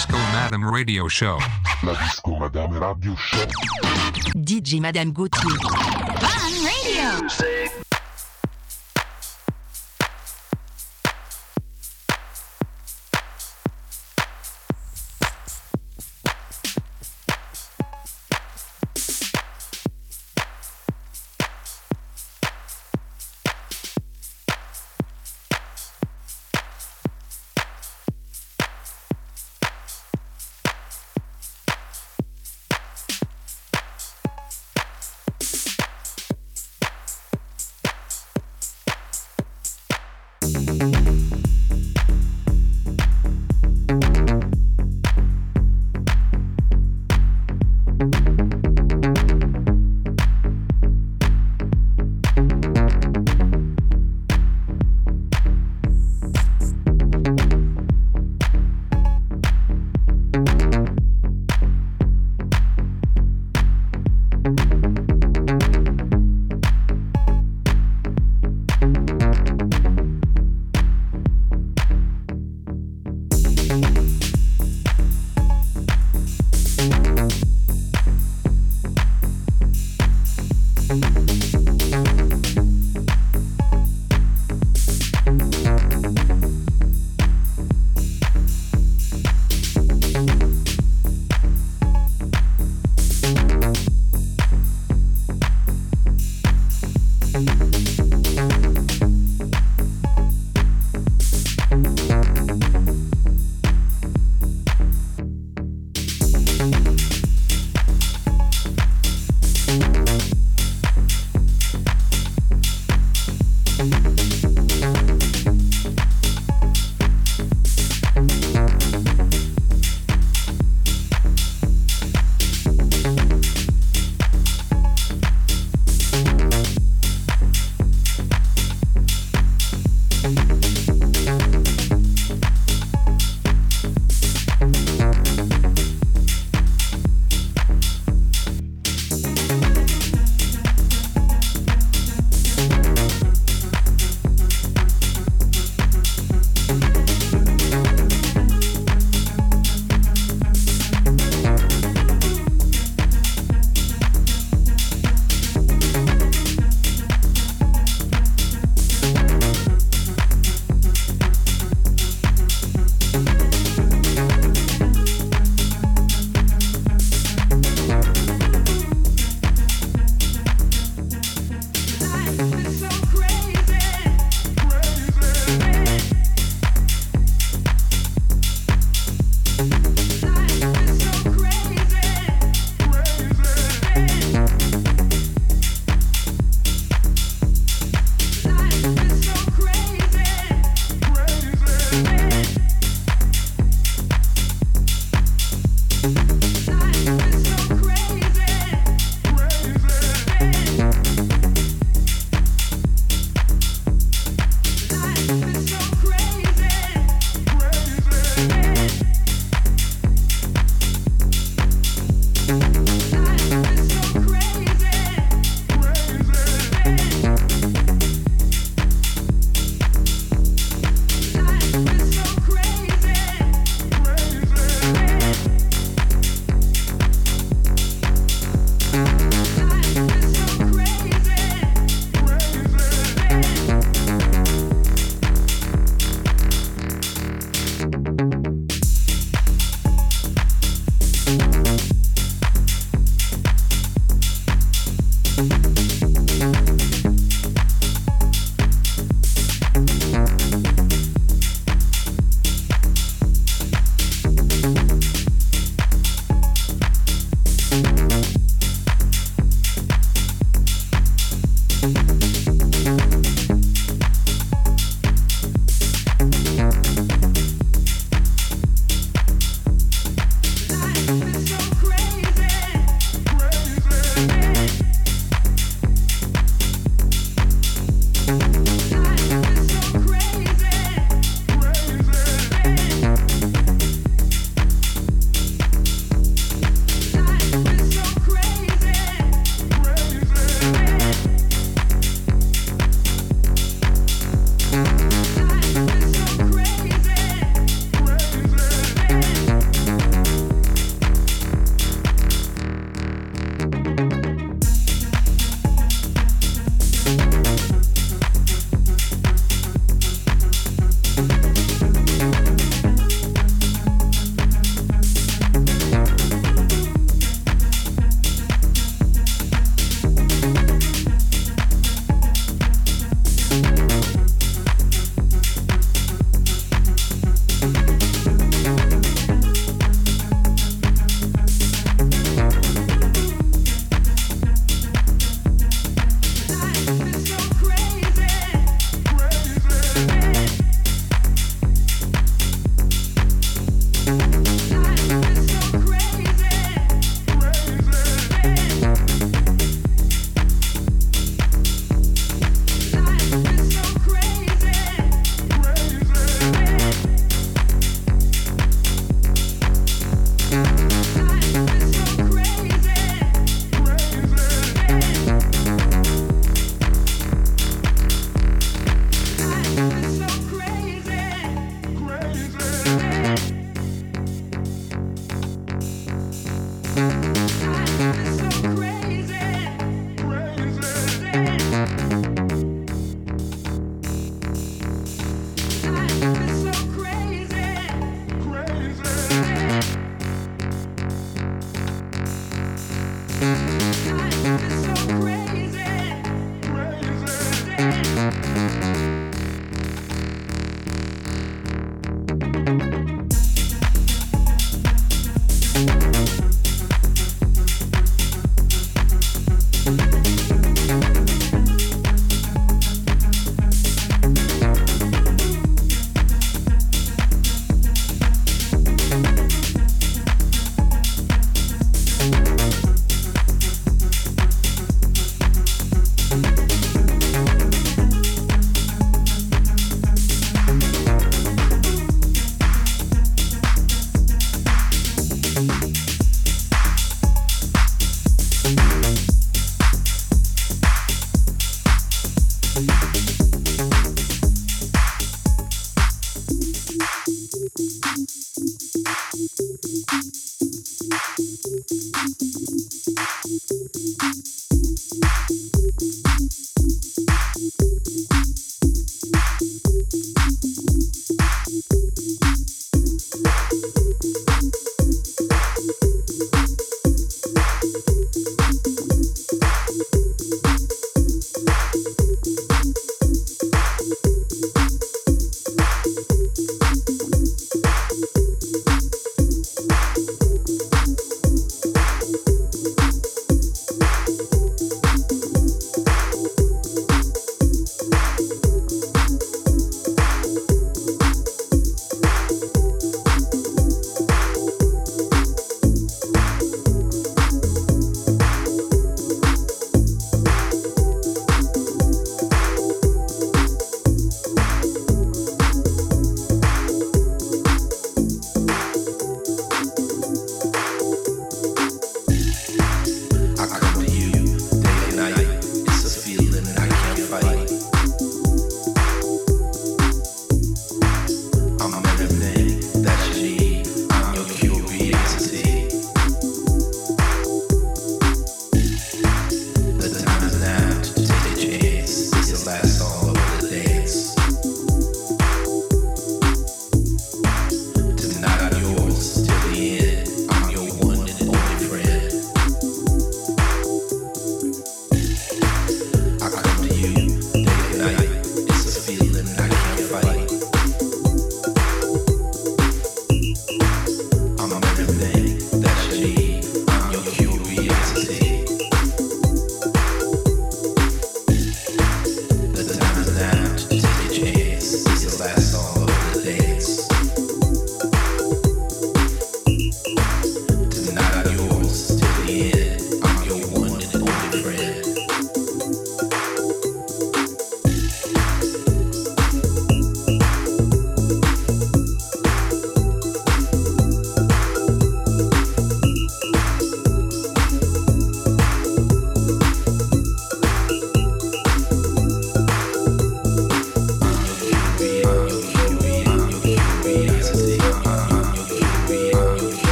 Disco Madame Radio Show. La Disco Madame Radio Show. DJ Madame Gauthier. Fun Radio.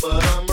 but I'm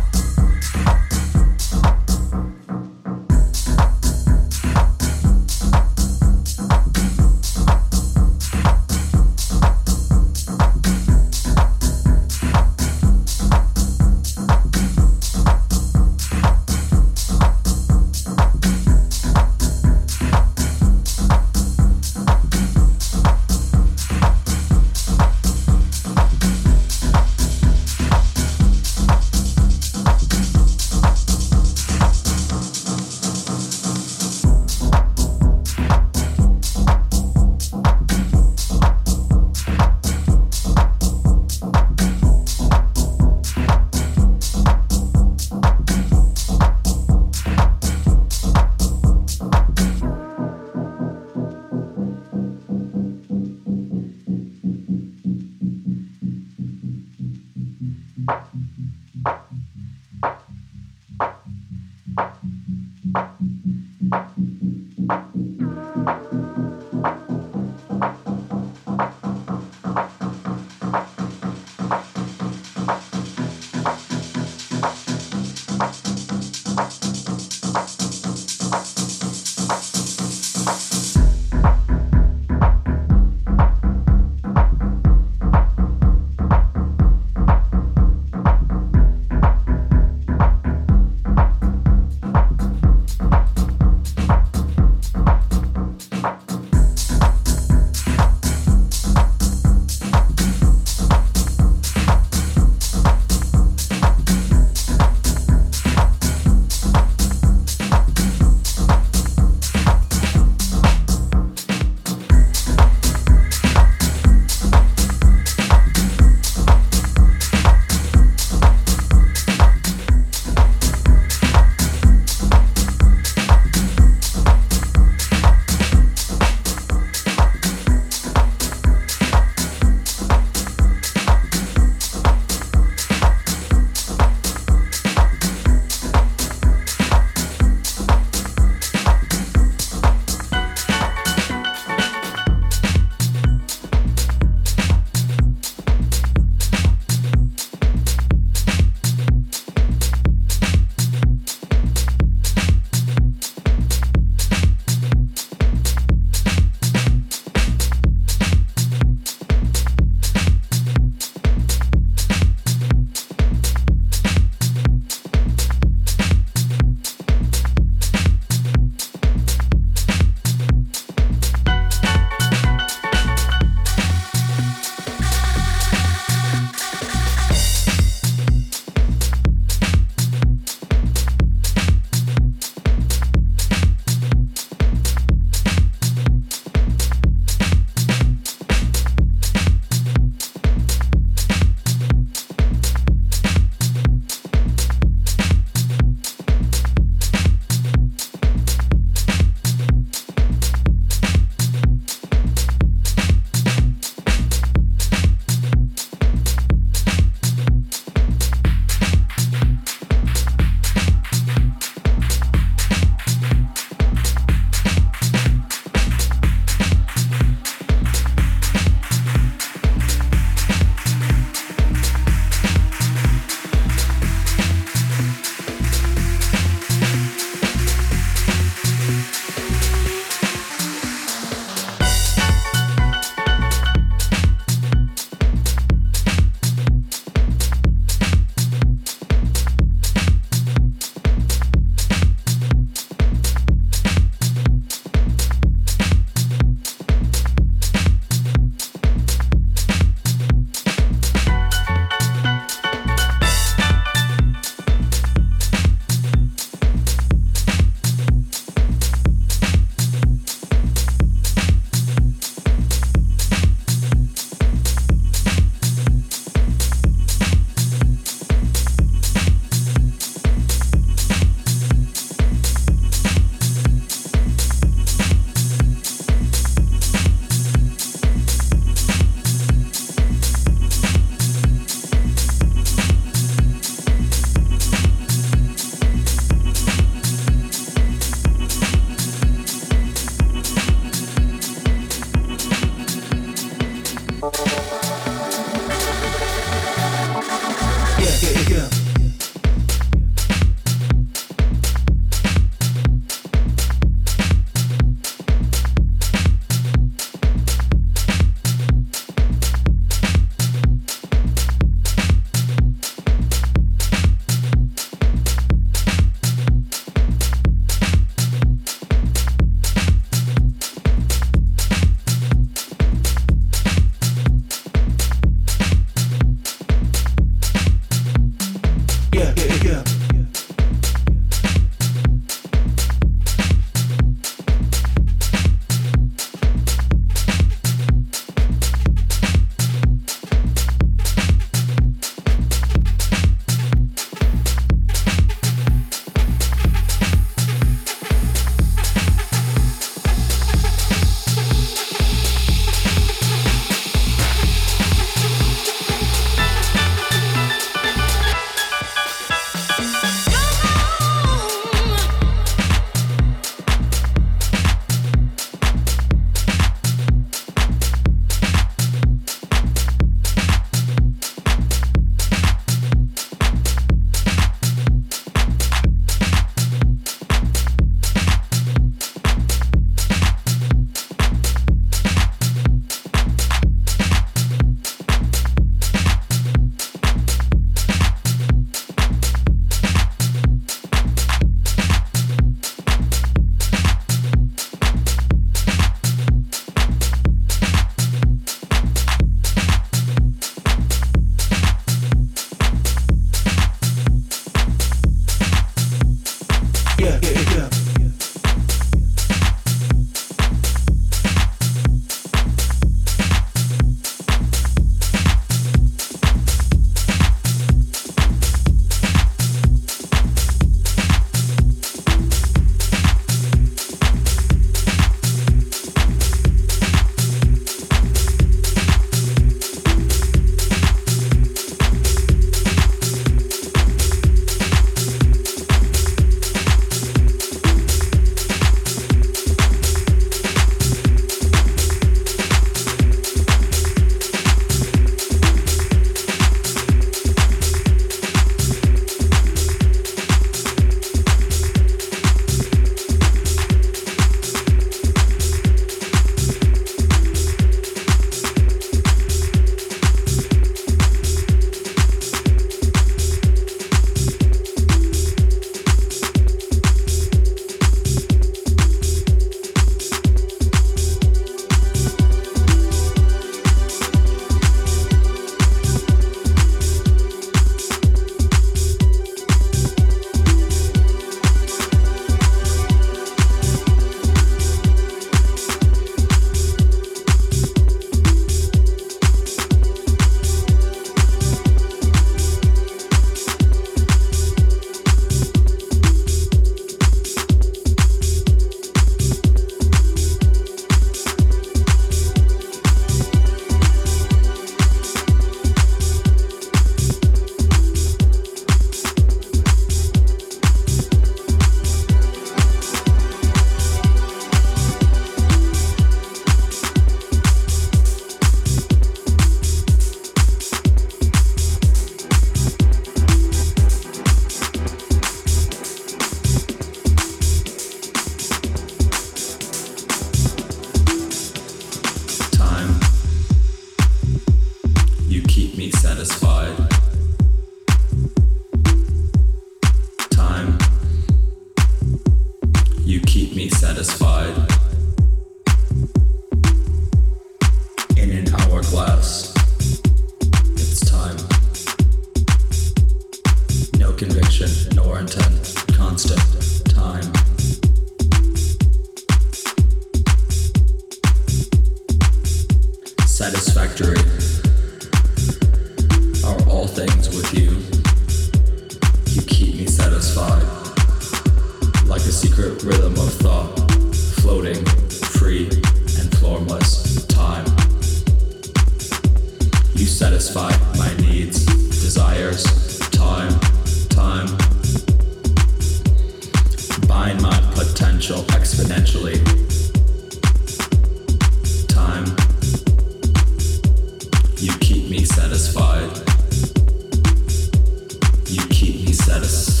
Yes.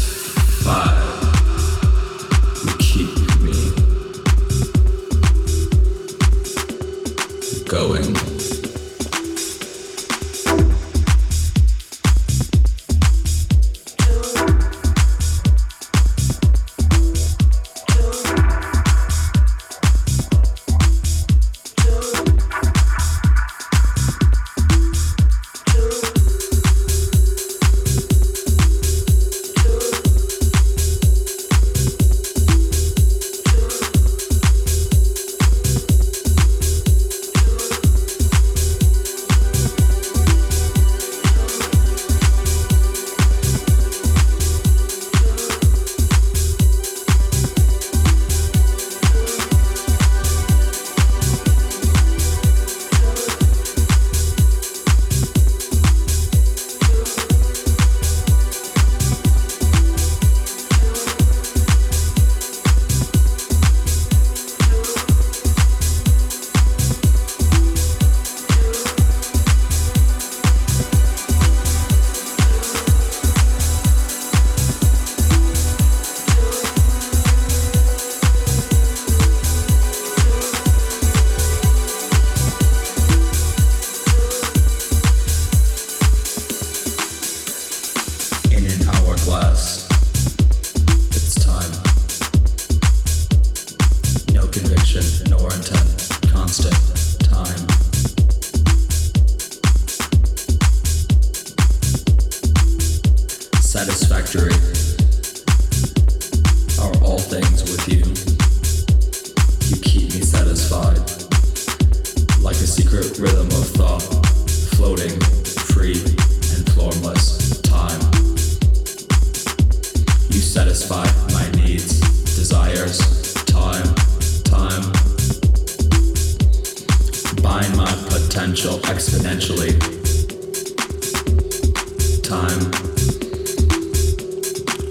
time.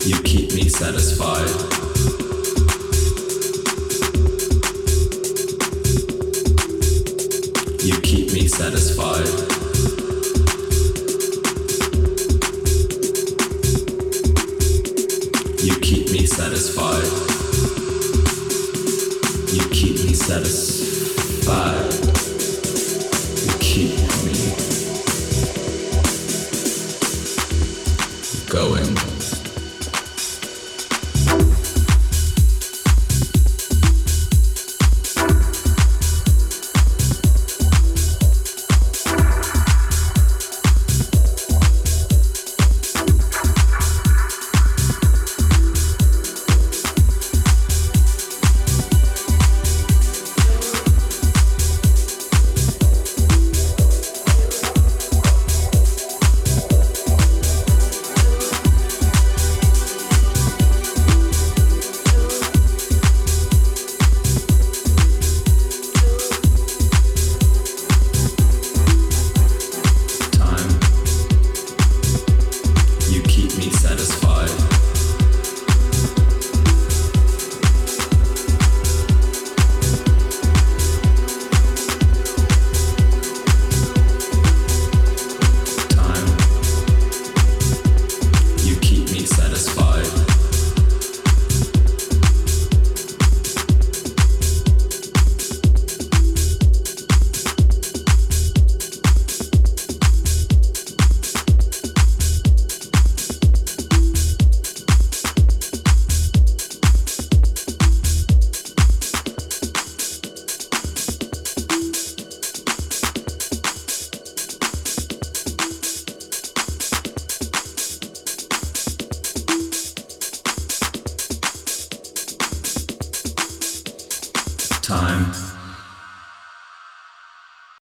You keep me satisfied. You keep me satisfied. You keep me satisfied. You keep me satisfied.